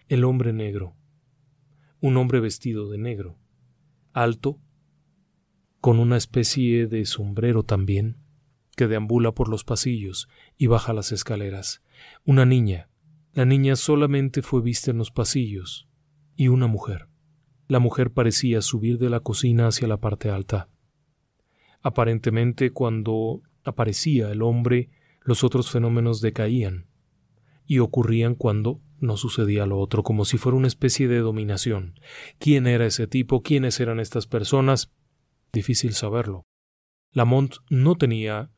El hombre negro, un hombre vestido de negro, alto, con una especie de sombrero también, que deambula por los pasillos y baja las escaleras, una niña. La niña solamente fue vista en los pasillos, y una mujer. La mujer parecía subir de la cocina hacia la parte alta. Aparentemente, cuando aparecía el hombre, los otros fenómenos decaían, y ocurrían cuando no sucedía lo otro, como si fuera una especie de dominación. ¿Quién era ese tipo? ¿Quiénes eran estas personas? Difícil saberlo. Lamont no tenía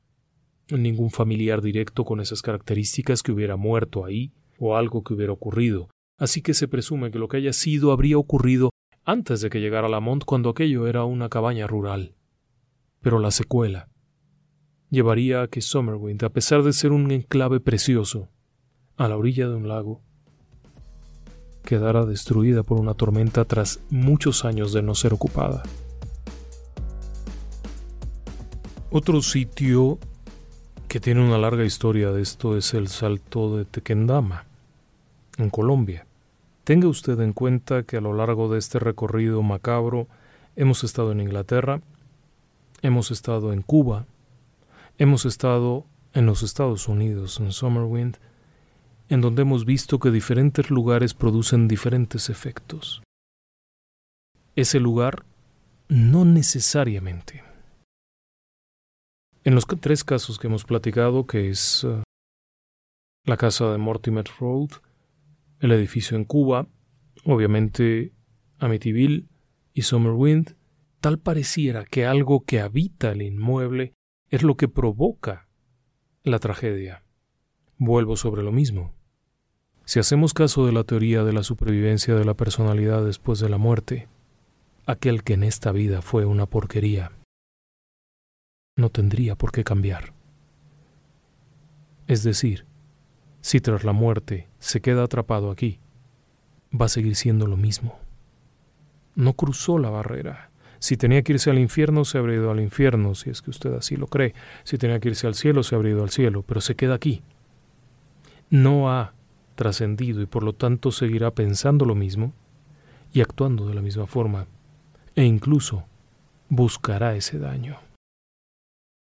ningún familiar directo con esas características que hubiera muerto ahí o algo que hubiera ocurrido, así que se presume que lo que haya sido habría ocurrido antes de que llegara Lamont cuando aquello era una cabaña rural. Pero la secuela llevaría a que Summerwind, a pesar de ser un enclave precioso, a la orilla de un lago, quedara destruida por una tormenta tras muchos años de no ser ocupada. Otro sitio que tiene una larga historia de esto es el Salto de Tequendama, en Colombia. Tenga usted en cuenta que a lo largo de este recorrido macabro hemos estado en Inglaterra, hemos estado en Cuba, hemos estado en los Estados Unidos, en Summerwind, en donde hemos visto que diferentes lugares producen diferentes efectos. Ese lugar no necesariamente. En los tres casos que hemos platicado, que es uh, la casa de Mortimer Road, el edificio en Cuba, obviamente Amityville y Summerwind, tal pareciera que algo que habita el inmueble es lo que provoca la tragedia. Vuelvo sobre lo mismo. Si hacemos caso de la teoría de la supervivencia de la personalidad después de la muerte, aquel que en esta vida fue una porquería, no tendría por qué cambiar. Es decir, si tras la muerte se queda atrapado aquí, va a seguir siendo lo mismo. No cruzó la barrera. Si tenía que irse al infierno, se habría ido al infierno, si es que usted así lo cree. Si tenía que irse al cielo, se habría ido al cielo, pero se queda aquí. No ha trascendido y por lo tanto seguirá pensando lo mismo y actuando de la misma forma, e incluso buscará ese daño.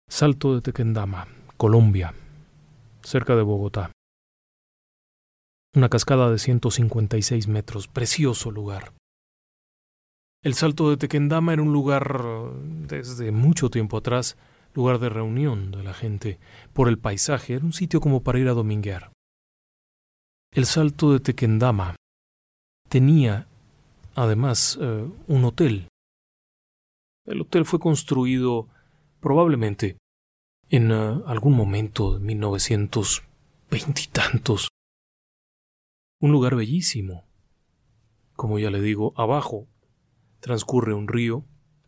Salto de Tequendama, Colombia, cerca de Bogotá una cascada de 156 metros, precioso lugar. El salto de Tequendama era un lugar desde mucho tiempo atrás, lugar de reunión de la gente, por el paisaje, era un sitio como para ir a dominguear. El salto de Tequendama tenía además eh, un hotel. El hotel fue construido probablemente en eh, algún momento de 1920 y tantos. Un lugar bellísimo. Como ya le digo, abajo transcurre un río,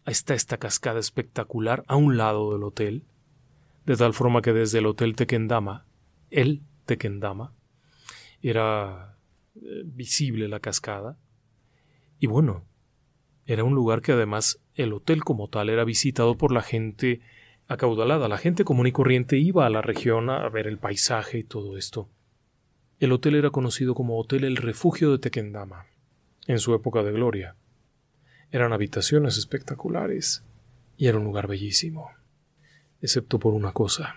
está esta cascada espectacular a un lado del hotel, de tal forma que desde el Hotel Tequendama, el Tequendama, era eh, visible la cascada. Y bueno, era un lugar que además el hotel como tal era visitado por la gente acaudalada. La gente común y corriente iba a la región a ver el paisaje y todo esto. El hotel era conocido como Hotel El Refugio de Tequendama, en su época de gloria. Eran habitaciones espectaculares y era un lugar bellísimo, excepto por una cosa.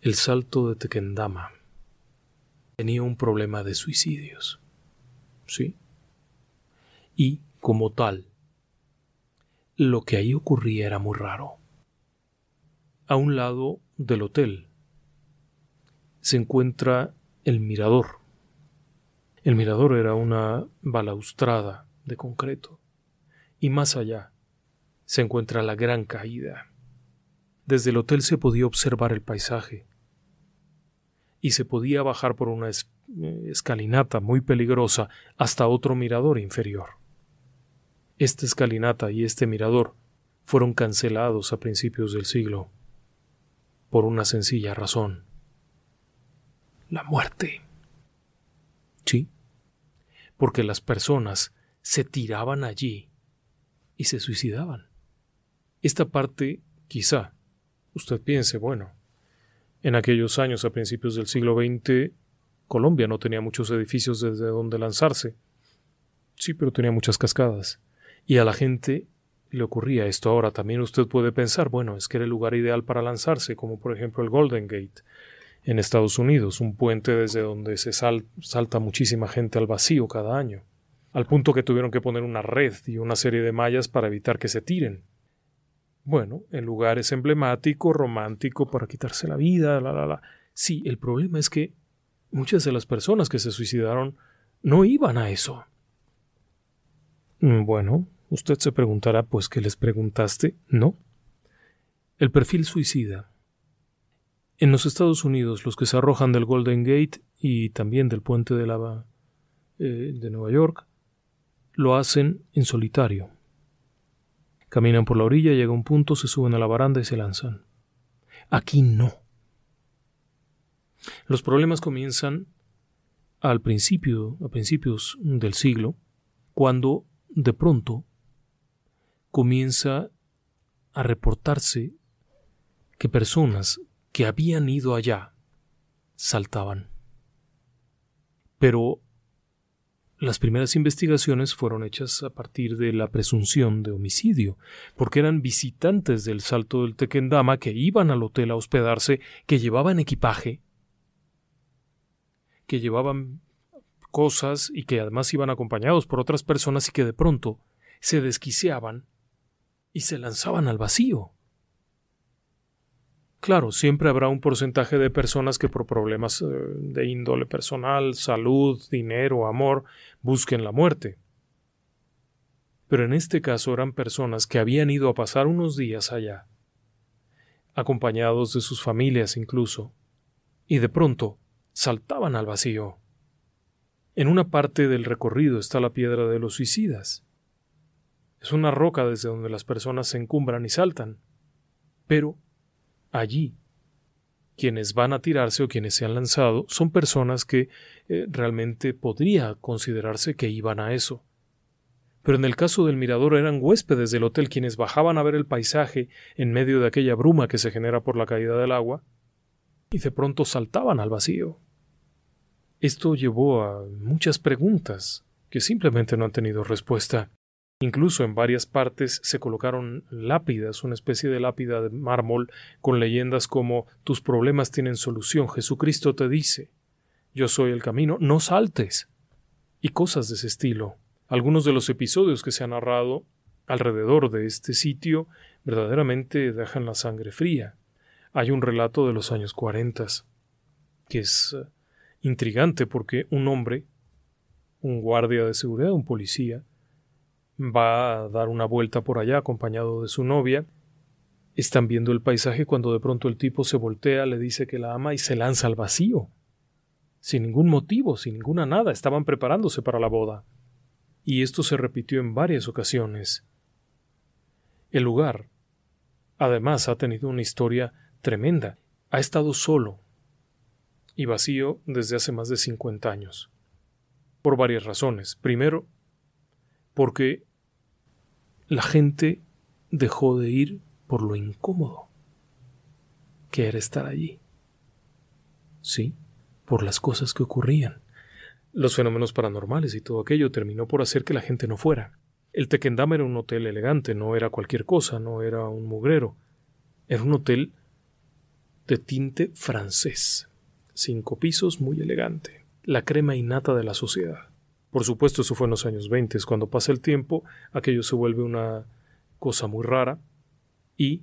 El salto de Tequendama tenía un problema de suicidios. ¿Sí? Y, como tal, lo que ahí ocurría era muy raro. A un lado del hotel se encuentra el mirador. El mirador era una balaustrada de concreto. Y más allá se encuentra la gran caída. Desde el hotel se podía observar el paisaje, y se podía bajar por una eh, escalinata muy peligrosa hasta otro mirador inferior. Esta escalinata y este mirador fueron cancelados a principios del siglo por una sencilla razón. La muerte. Sí, porque las personas se tiraban allí y se suicidaban. Esta parte, quizá, usted piense, bueno, en aquellos años, a principios del siglo XX, Colombia no tenía muchos edificios desde donde lanzarse. Sí, pero tenía muchas cascadas. Y a la gente le ocurría esto. Ahora también usted puede pensar, bueno, es que era el lugar ideal para lanzarse, como por ejemplo el Golden Gate en Estados Unidos, un puente desde donde se salta muchísima gente al vacío cada año, al punto que tuvieron que poner una red y una serie de mallas para evitar que se tiren. Bueno, el lugar es emblemático, romántico, para quitarse la vida, la, la, la. Sí, el problema es que muchas de las personas que se suicidaron no iban a eso. Mm, bueno, usted se preguntará, pues, ¿qué les preguntaste? No. El perfil suicida. En los Estados Unidos, los que se arrojan del Golden Gate y también del puente de lava eh, de Nueva York, lo hacen en solitario. Caminan por la orilla, llega un punto, se suben a la baranda y se lanzan. Aquí no. Los problemas comienzan al principio, a principios del siglo, cuando de pronto comienza a reportarse que personas que habían ido allá saltaban. Pero las primeras investigaciones fueron hechas a partir de la presunción de homicidio, porque eran visitantes del Salto del Tequendama que iban al hotel a hospedarse, que llevaban equipaje, que llevaban cosas y que además iban acompañados por otras personas y que de pronto se desquiciaban y se lanzaban al vacío. Claro, siempre habrá un porcentaje de personas que por problemas eh, de índole personal, salud, dinero, amor, busquen la muerte. Pero en este caso eran personas que habían ido a pasar unos días allá, acompañados de sus familias incluso, y de pronto saltaban al vacío. En una parte del recorrido está la piedra de los suicidas. Es una roca desde donde las personas se encumbran y saltan. Pero allí. Quienes van a tirarse o quienes se han lanzado son personas que eh, realmente podría considerarse que iban a eso. Pero en el caso del mirador eran huéspedes del hotel quienes bajaban a ver el paisaje en medio de aquella bruma que se genera por la caída del agua y de pronto saltaban al vacío. Esto llevó a muchas preguntas que simplemente no han tenido respuesta. Incluso en varias partes se colocaron lápidas, una especie de lápida de mármol con leyendas como Tus problemas tienen solución, Jesucristo te dice, Yo soy el camino, no saltes. Y cosas de ese estilo. Algunos de los episodios que se han narrado alrededor de este sitio verdaderamente dejan la sangre fría. Hay un relato de los años cuarentas que es eh, intrigante porque un hombre, un guardia de seguridad, un policía, Va a dar una vuelta por allá acompañado de su novia. Están viendo el paisaje cuando de pronto el tipo se voltea, le dice que la ama y se lanza al vacío. Sin ningún motivo, sin ninguna nada, estaban preparándose para la boda. Y esto se repitió en varias ocasiones. El lugar, además, ha tenido una historia tremenda. Ha estado solo y vacío desde hace más de 50 años. Por varias razones. Primero, porque la gente dejó de ir por lo incómodo que era estar allí. Sí, por las cosas que ocurrían. Los fenómenos paranormales y todo aquello terminó por hacer que la gente no fuera. El Tequendama era un hotel elegante, no era cualquier cosa, no era un mugrero. Era un hotel de tinte francés. Cinco pisos, muy elegante. La crema innata de la sociedad. Por supuesto, eso fue en los años 20. Cuando pasa el tiempo, aquello se vuelve una cosa muy rara y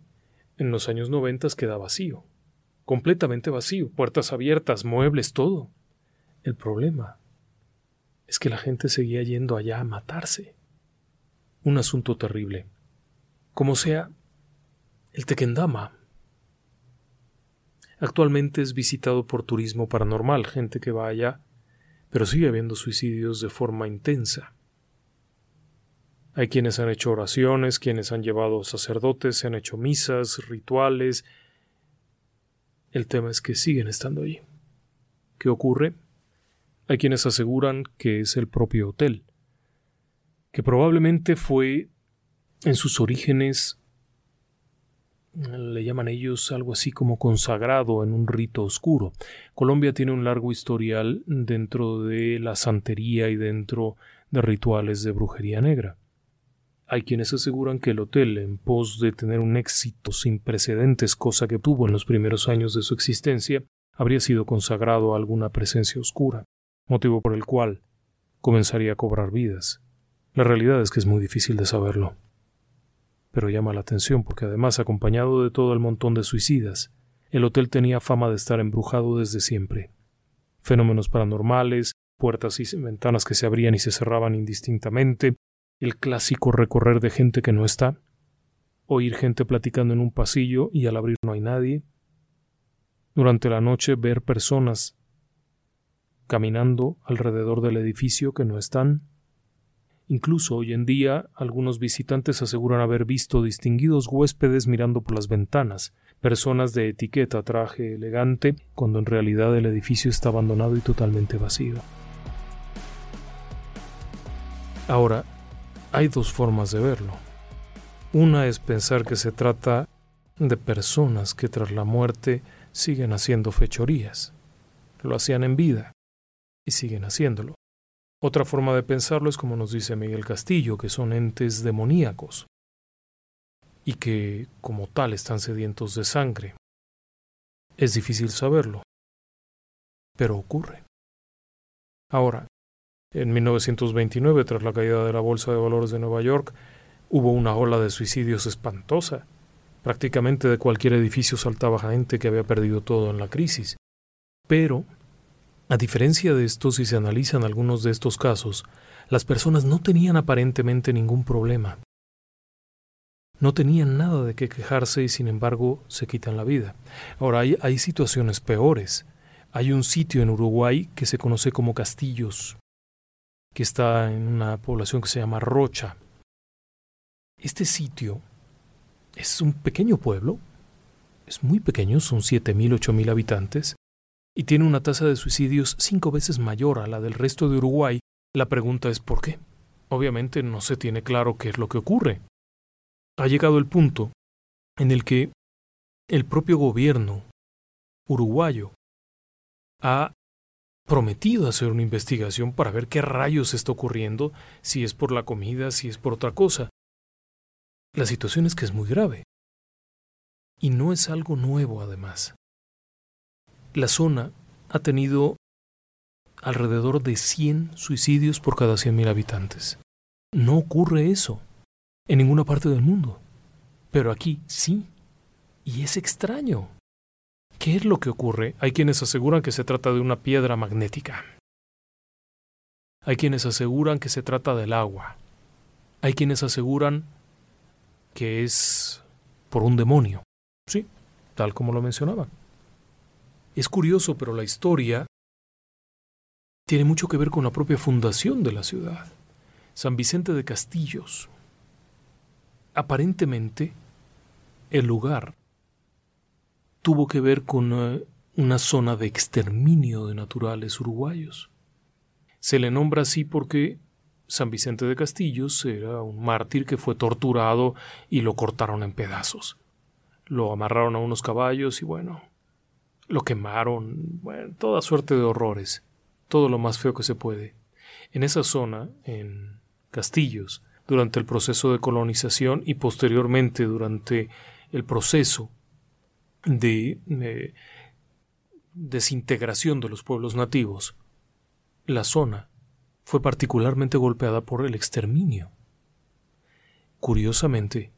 en los años 90 queda vacío. Completamente vacío. Puertas abiertas, muebles, todo. El problema es que la gente seguía yendo allá a matarse. Un asunto terrible. Como sea, el Tequendama actualmente es visitado por turismo paranormal, gente que va allá, pero sigue habiendo suicidios de forma intensa. Hay quienes han hecho oraciones, quienes han llevado sacerdotes, se han hecho misas, rituales. El tema es que siguen estando allí. ¿Qué ocurre? Hay quienes aseguran que es el propio hotel, que probablemente fue en sus orígenes le llaman ellos algo así como consagrado en un rito oscuro. Colombia tiene un largo historial dentro de la santería y dentro de rituales de brujería negra. Hay quienes aseguran que el hotel, en pos de tener un éxito sin precedentes, cosa que tuvo en los primeros años de su existencia, habría sido consagrado a alguna presencia oscura, motivo por el cual comenzaría a cobrar vidas. La realidad es que es muy difícil de saberlo pero llama la atención porque además, acompañado de todo el montón de suicidas, el hotel tenía fama de estar embrujado desde siempre. Fenómenos paranormales, puertas y ventanas que se abrían y se cerraban indistintamente, el clásico recorrer de gente que no está, oír gente platicando en un pasillo y al abrir no hay nadie, durante la noche ver personas caminando alrededor del edificio que no están, Incluso hoy en día algunos visitantes aseguran haber visto distinguidos huéspedes mirando por las ventanas, personas de etiqueta, traje elegante, cuando en realidad el edificio está abandonado y totalmente vacío. Ahora, hay dos formas de verlo. Una es pensar que se trata de personas que tras la muerte siguen haciendo fechorías. Lo hacían en vida y siguen haciéndolo. Otra forma de pensarlo es como nos dice Miguel Castillo, que son entes demoníacos y que como tal están sedientos de sangre. Es difícil saberlo, pero ocurre. Ahora, en 1929, tras la caída de la Bolsa de Valores de Nueva York, hubo una ola de suicidios espantosa. Prácticamente de cualquier edificio saltaba gente que había perdido todo en la crisis. Pero a diferencia de esto, si se analizan algunos de estos casos, las personas no tenían aparentemente ningún problema. No tenían nada de qué quejarse y sin embargo se quitan la vida. Ahora hay, situaciones peores. Hay un sitio en Uruguay que se conoce como Castillos, que está en una población que se llama Rocha. Este sitio es un pequeño pueblo, es muy pequeño, son 7.000, 8.000 habitantes, y tiene una tasa de suicidios cinco veces mayor a la del resto de Uruguay, la pregunta es ¿por qué? Obviamente no se tiene claro qué es lo que ocurre. Ha llegado el punto en el que el propio gobierno uruguayo ha prometido hacer una investigación para ver qué rayos está ocurriendo, si es por la comida, si es por otra cosa. La situación es que es muy grave. Y no es algo nuevo, además la zona ha tenido alrededor de 100 suicidios por cada 100.000 habitantes. No ocurre eso en ninguna parte del mundo. Pero aquí sí. Y es extraño. ¿Qué es lo que ocurre? Hay quienes aseguran que se trata de una piedra magnética. Hay quienes aseguran que se trata del agua. Hay quienes aseguran que es por un demonio. Sí, tal como lo mencionaba. Es curioso, pero la historia tiene mucho que ver con la propia fundación de la ciudad. San Vicente de Castillos. Aparentemente, el lugar tuvo que ver con eh, una zona de exterminio de naturales uruguayos. Se le nombra así porque San Vicente de Castillos era un mártir que fue torturado y lo cortaron en pedazos. Lo amarraron a unos caballos y bueno, lo quemaron, toda suerte de horrores, todo lo más feo que se puede. En esa zona, en Castillos, durante el proceso de colonización y posteriormente durante el proceso de eh, desintegración de los pueblos nativos, la zona fue particularmente golpeada por el exterminio. Curiosamente,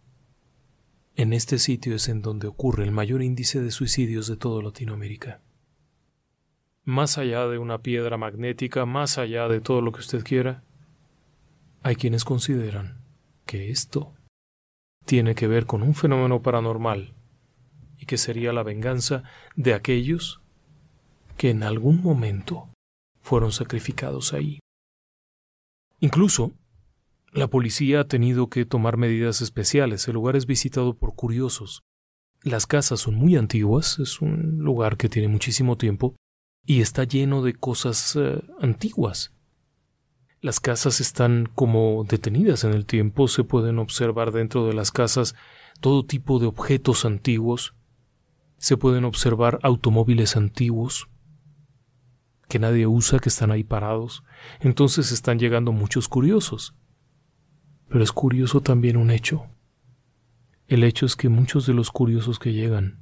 en este sitio es en donde ocurre el mayor índice de suicidios de toda Latinoamérica. Más allá de una piedra magnética, más allá de todo lo que usted quiera, hay quienes consideran que esto tiene que ver con un fenómeno paranormal y que sería la venganza de aquellos que en algún momento fueron sacrificados ahí. Incluso, la policía ha tenido que tomar medidas especiales. El lugar es visitado por curiosos. Las casas son muy antiguas, es un lugar que tiene muchísimo tiempo y está lleno de cosas eh, antiguas. Las casas están como detenidas en el tiempo, se pueden observar dentro de las casas todo tipo de objetos antiguos, se pueden observar automóviles antiguos que nadie usa, que están ahí parados, entonces están llegando muchos curiosos. Pero es curioso también un hecho. El hecho es que muchos de los curiosos que llegan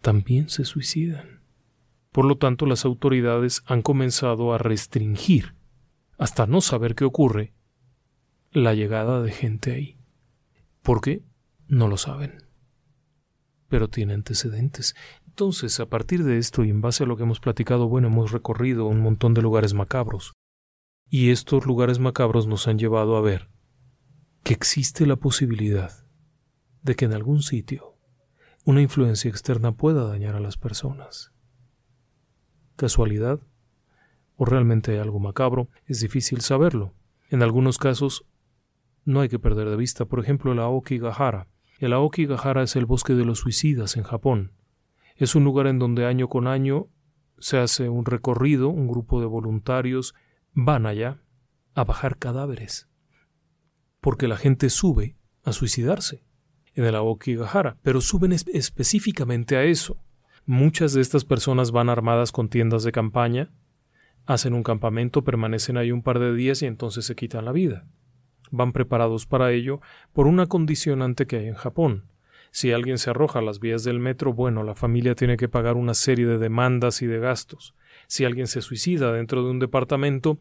también se suicidan. Por lo tanto, las autoridades han comenzado a restringir, hasta no saber qué ocurre, la llegada de gente ahí. ¿Por qué? No lo saben. Pero tiene antecedentes. Entonces, a partir de esto y en base a lo que hemos platicado, bueno, hemos recorrido un montón de lugares macabros. Y estos lugares macabros nos han llevado a ver que existe la posibilidad de que en algún sitio una influencia externa pueda dañar a las personas. ¿Casualidad? ¿O realmente algo macabro? Es difícil saberlo. En algunos casos no hay que perder de vista, por ejemplo, el Aokigahara. El Aokigahara es el bosque de los suicidas en Japón. Es un lugar en donde año con año se hace un recorrido, un grupo de voluntarios van allá a bajar cadáveres, porque la gente sube a suicidarse en el Aokigahara, pero suben específicamente a eso. Muchas de estas personas van armadas con tiendas de campaña, hacen un campamento, permanecen ahí un par de días y entonces se quitan la vida. Van preparados para ello por una condicionante que hay en Japón. Si alguien se arroja a las vías del metro, bueno, la familia tiene que pagar una serie de demandas y de gastos. Si alguien se suicida dentro de un departamento,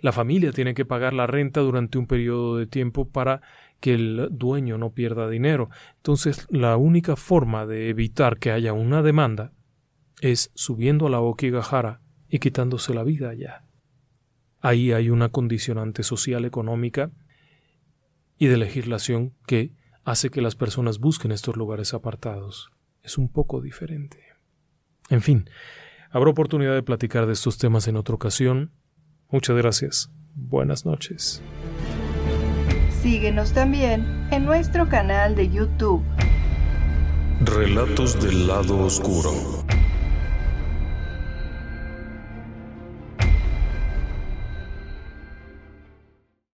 la familia tiene que pagar la renta durante un periodo de tiempo para que el dueño no pierda dinero. Entonces, la única forma de evitar que haya una demanda es subiendo a la Okigahara y quitándose la vida allá. Ahí hay una condicionante social, económica y de legislación que hace que las personas busquen estos lugares apartados. Es un poco diferente. En fin, habrá oportunidad de platicar de estos temas en otra ocasión. Muchas gracias. Buenas noches. Síguenos también en nuestro canal de YouTube. Relatos del lado oscuro.